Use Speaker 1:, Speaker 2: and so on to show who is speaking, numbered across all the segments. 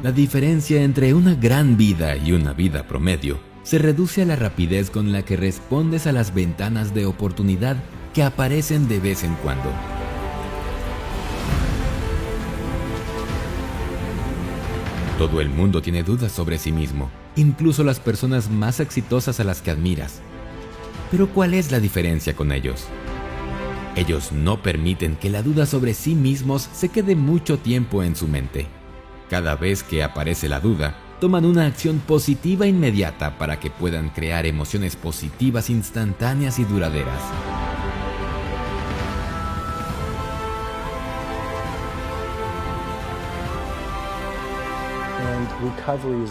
Speaker 1: La diferencia entre una gran vida y una vida promedio se reduce a la rapidez con la que respondes a las ventanas de oportunidad que aparecen de vez en cuando. Todo el mundo tiene dudas sobre sí mismo, incluso las personas más exitosas a las que admiras. Pero ¿cuál es la diferencia con ellos? Ellos no permiten que la duda sobre sí mismos se quede mucho tiempo en su mente. Cada vez que aparece la duda, toman una acción positiva inmediata para que puedan crear emociones positivas instantáneas y duraderas.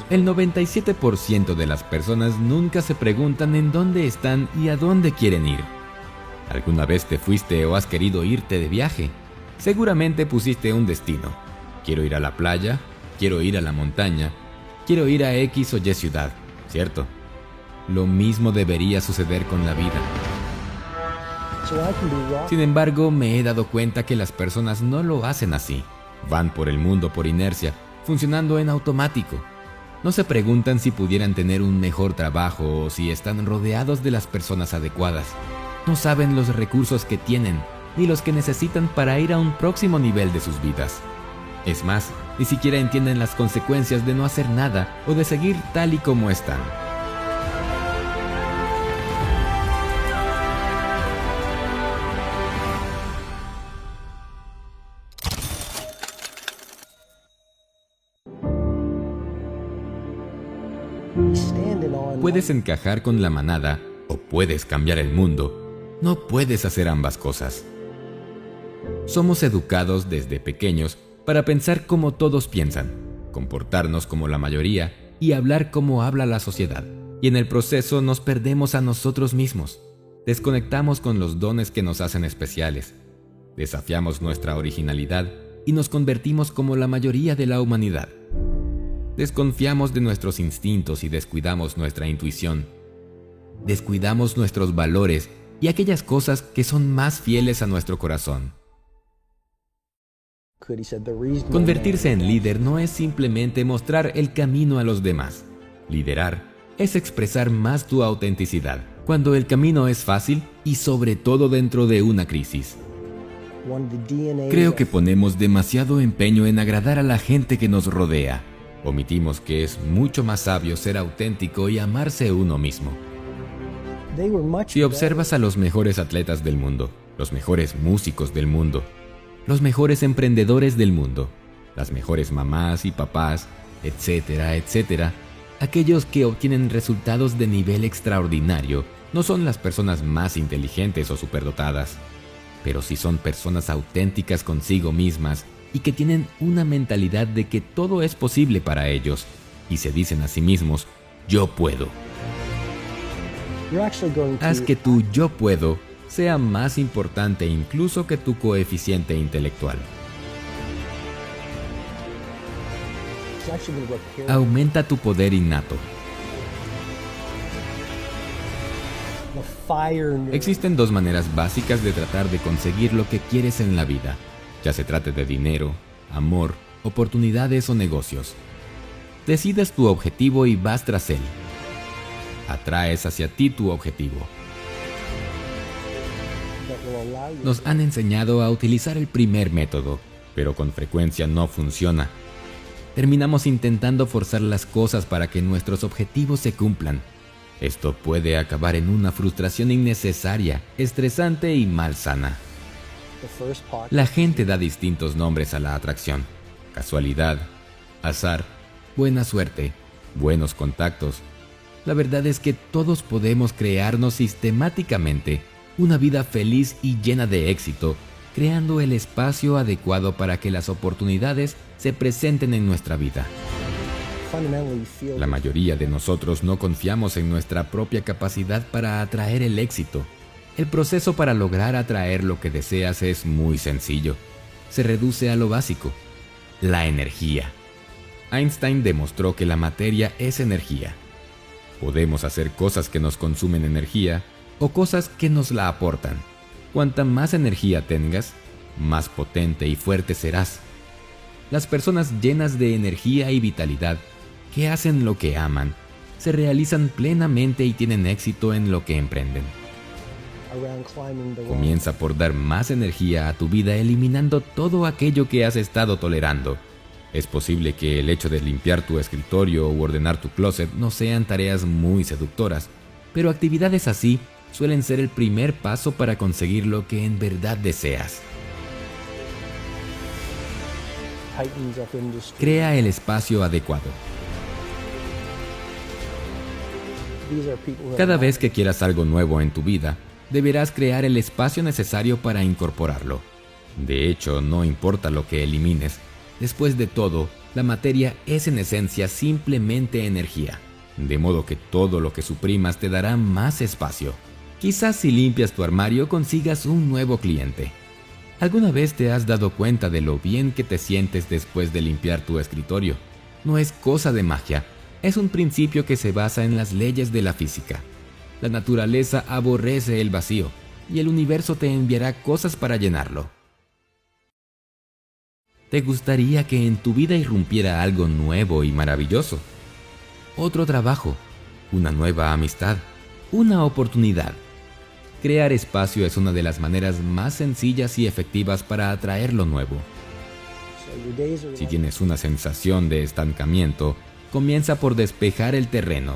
Speaker 1: El 97% de las personas nunca se preguntan en dónde están y a dónde quieren ir. ¿Alguna vez te fuiste o has querido irte de viaje? Seguramente pusiste un destino. Quiero ir a la playa, quiero ir a la montaña, quiero ir a X o Y ciudad, ¿cierto? Lo mismo debería suceder con la vida. Sin embargo, me he dado cuenta que las personas no lo hacen así. Van por el mundo por inercia, funcionando en automático. No se preguntan si pudieran tener un mejor trabajo o si están rodeados de las personas adecuadas. No saben los recursos que tienen ni los que necesitan para ir a un próximo nivel de sus vidas. Es más, ni siquiera entienden las consecuencias de no hacer nada o de seguir tal y como están. Puedes encajar con la manada o puedes cambiar el mundo. No puedes hacer ambas cosas. Somos educados desde pequeños para pensar como todos piensan, comportarnos como la mayoría y hablar como habla la sociedad. Y en el proceso nos perdemos a nosotros mismos. Desconectamos con los dones que nos hacen especiales. Desafiamos nuestra originalidad y nos convertimos como la mayoría de la humanidad. Desconfiamos de nuestros instintos y descuidamos nuestra intuición. Descuidamos nuestros valores y aquellas cosas que son más fieles a nuestro corazón. Convertirse en líder no es simplemente mostrar el camino a los demás. Liderar es expresar más tu autenticidad cuando el camino es fácil y sobre todo dentro de una crisis. Creo que ponemos demasiado empeño en agradar a la gente que nos rodea Omitimos que es mucho más sabio ser auténtico y amarse uno mismo. Si observas a los mejores atletas del mundo, los mejores músicos del mundo, los mejores emprendedores del mundo, las mejores mamás y papás, etcétera, etcétera, aquellos que obtienen resultados de nivel extraordinario no son las personas más inteligentes o superdotadas, pero si son personas auténticas consigo mismas y que tienen una mentalidad de que todo es posible para ellos y se dicen a sí mismos, yo puedo. Haz que tu yo puedo sea más importante incluso que tu coeficiente intelectual. Aumenta tu poder innato. Existen dos maneras básicas de tratar de conseguir lo que quieres en la vida ya se trate de dinero, amor, oportunidades o negocios. Decides tu objetivo y vas tras él. Atraes hacia ti tu objetivo. Nos han enseñado a utilizar el primer método, pero con frecuencia no funciona. Terminamos intentando forzar las cosas para que nuestros objetivos se cumplan. Esto puede acabar en una frustración innecesaria, estresante y malsana. La gente da distintos nombres a la atracción. Casualidad, azar, buena suerte, buenos contactos. La verdad es que todos podemos crearnos sistemáticamente una vida feliz y llena de éxito, creando el espacio adecuado para que las oportunidades se presenten en nuestra vida. La mayoría de nosotros no confiamos en nuestra propia capacidad para atraer el éxito el proceso para lograr atraer lo que deseas es muy sencillo. Se reduce a lo básico, la energía. Einstein demostró que la materia es energía. Podemos hacer cosas que nos consumen energía o cosas que nos la aportan. Cuanta más energía tengas, más potente y fuerte serás. Las personas llenas de energía y vitalidad, que hacen lo que aman, se realizan plenamente y tienen éxito en lo que emprenden. Comienza por dar más energía a tu vida eliminando todo aquello que has estado tolerando. Es posible que el hecho de limpiar tu escritorio o ordenar tu closet no sean tareas muy seductoras, pero actividades así suelen ser el primer paso para conseguir lo que en verdad deseas. Crea el espacio adecuado. Cada vez que quieras algo nuevo en tu vida, deberás crear el espacio necesario para incorporarlo. De hecho, no importa lo que elimines, después de todo, la materia es en esencia simplemente energía, de modo que todo lo que suprimas te dará más espacio. Quizás si limpias tu armario consigas un nuevo cliente. ¿Alguna vez te has dado cuenta de lo bien que te sientes después de limpiar tu escritorio? No es cosa de magia, es un principio que se basa en las leyes de la física. La naturaleza aborrece el vacío y el universo te enviará cosas para llenarlo. ¿Te gustaría que en tu vida irrumpiera algo nuevo y maravilloso? Otro trabajo, una nueva amistad, una oportunidad. Crear espacio es una de las maneras más sencillas y efectivas para atraer lo nuevo. Si tienes una sensación de estancamiento, comienza por despejar el terreno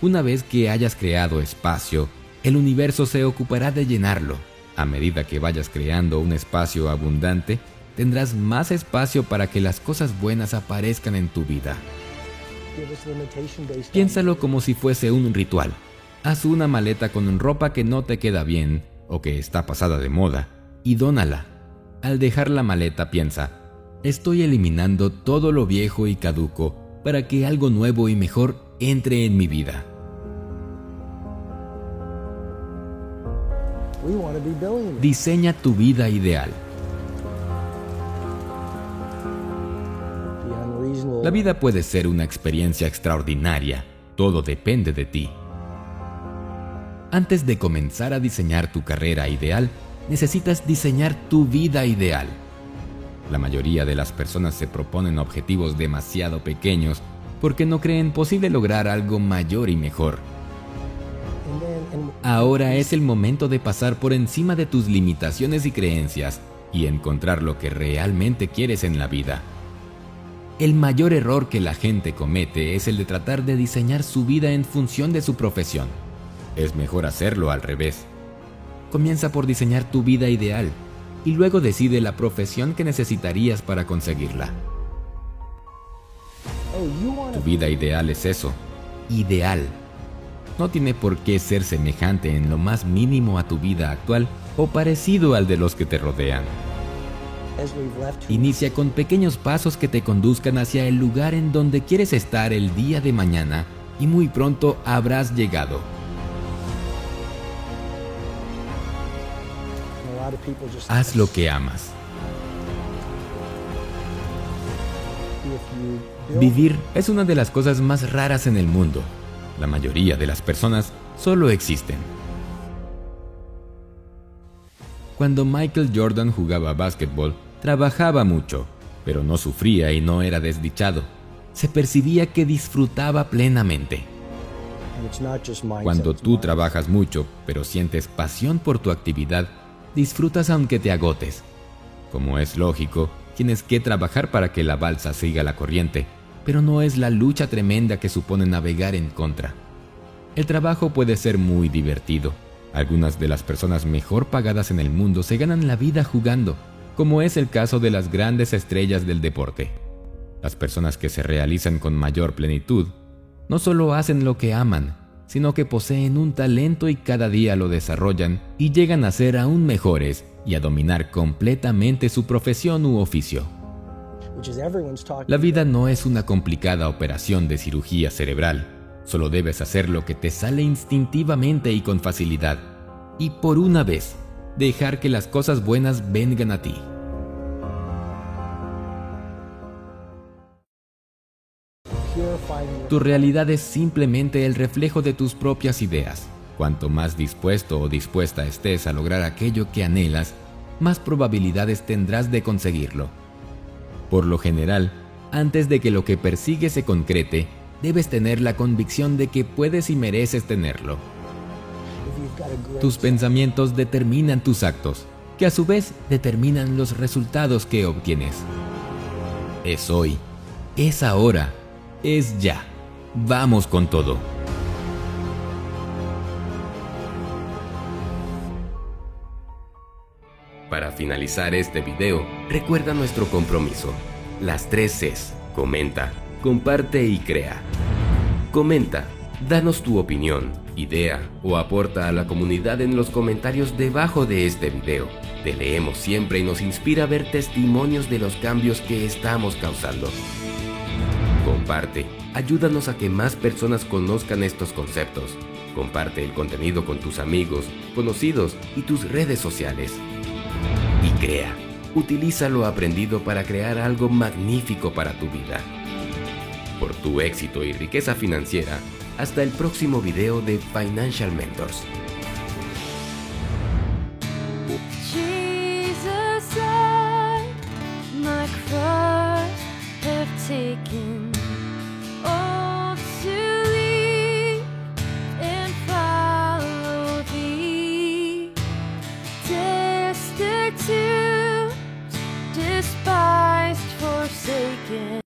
Speaker 1: una vez que hayas creado espacio, el universo se ocupará de llenarlo. A medida que vayas creando un espacio abundante, tendrás más espacio para que las cosas buenas aparezcan en tu vida. Piénsalo como si fuese un ritual. Haz una maleta con ropa que no te queda bien o que está pasada de moda y dónala. Al dejar la maleta piensa, estoy eliminando todo lo viejo y caduco para que algo nuevo y mejor entre en mi vida. Diseña tu vida ideal. La vida puede ser una experiencia extraordinaria. Todo depende de ti. Antes de comenzar a diseñar tu carrera ideal, necesitas diseñar tu vida ideal. La mayoría de las personas se proponen objetivos demasiado pequeños porque no creen posible lograr algo mayor y mejor. Ahora es el momento de pasar por encima de tus limitaciones y creencias y encontrar lo que realmente quieres en la vida. El mayor error que la gente comete es el de tratar de diseñar su vida en función de su profesión. Es mejor hacerlo al revés. Comienza por diseñar tu vida ideal y luego decide la profesión que necesitarías para conseguirla. Tu vida ideal es eso, ideal. No tiene por qué ser semejante en lo más mínimo a tu vida actual o parecido al de los que te rodean. Inicia con pequeños pasos que te conduzcan hacia el lugar en donde quieres estar el día de mañana y muy pronto habrás llegado. Haz lo que amas. Vivir es una de las cosas más raras en el mundo. La mayoría de las personas solo existen. Cuando Michael Jordan jugaba básquetbol, trabajaba mucho, pero no sufría y no era desdichado. Se percibía que disfrutaba plenamente. Cuando tú trabajas mucho, pero sientes pasión por tu actividad, disfrutas aunque te agotes. Como es lógico, tienes que trabajar para que la balsa siga la corriente, pero no es la lucha tremenda que supone navegar en contra. El trabajo puede ser muy divertido. Algunas de las personas mejor pagadas en el mundo se ganan la vida jugando, como es el caso de las grandes estrellas del deporte. Las personas que se realizan con mayor plenitud no solo hacen lo que aman, sino que poseen un talento y cada día lo desarrollan y llegan a ser aún mejores y a dominar completamente su profesión u oficio. La vida no es una complicada operación de cirugía cerebral. Solo debes hacer lo que te sale instintivamente y con facilidad. Y por una vez, dejar que las cosas buenas vengan a ti. Tu realidad es simplemente el reflejo de tus propias ideas. Cuanto más dispuesto o dispuesta estés a lograr aquello que anhelas, más probabilidades tendrás de conseguirlo. Por lo general, antes de que lo que persigues se concrete, debes tener la convicción de que puedes y mereces tenerlo. Tus pensamientos determinan tus actos, que a su vez determinan los resultados que obtienes. Es hoy, es ahora, es ya. Vamos con todo. Para finalizar este video, recuerda nuestro compromiso. Las tres Cs. Comenta, comparte y crea. Comenta, danos tu opinión, idea o aporta a la comunidad en los comentarios debajo de este video. Te leemos siempre y nos inspira a ver testimonios de los cambios que estamos causando. Comparte, ayúdanos a que más personas conozcan estos conceptos. Comparte el contenido con tus amigos, conocidos y tus redes sociales. Y crea utiliza lo aprendido para crear algo magnífico para tu vida. Por tu éxito y riqueza financiera, hasta el próximo video de Financial Mentors.